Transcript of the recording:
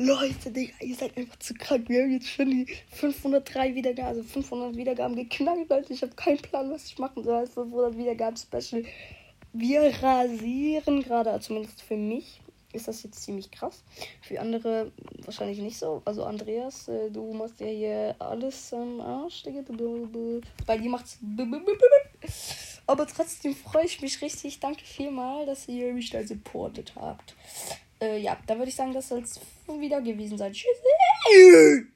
Leute, Digga, ihr seid einfach zu krank. Wir haben jetzt schon die 503 Wiedergaben, also 500 Wiedergaben geknackt, Leute. Ich habe keinen Plan, was ich machen soll als 500 Wiedergaben-Special. Wir rasieren gerade, zumindest für mich ist das jetzt ziemlich krass. Für andere wahrscheinlich nicht so. Also Andreas, äh, du machst ja hier alles am Arsch, Digga. Bei dir macht's. Aber trotzdem freue ich mich richtig. Danke vielmal, dass ihr mich da supportet habt. Äh, ja, dann würde ich sagen, das soll es wieder gewesen sein. Tschüss.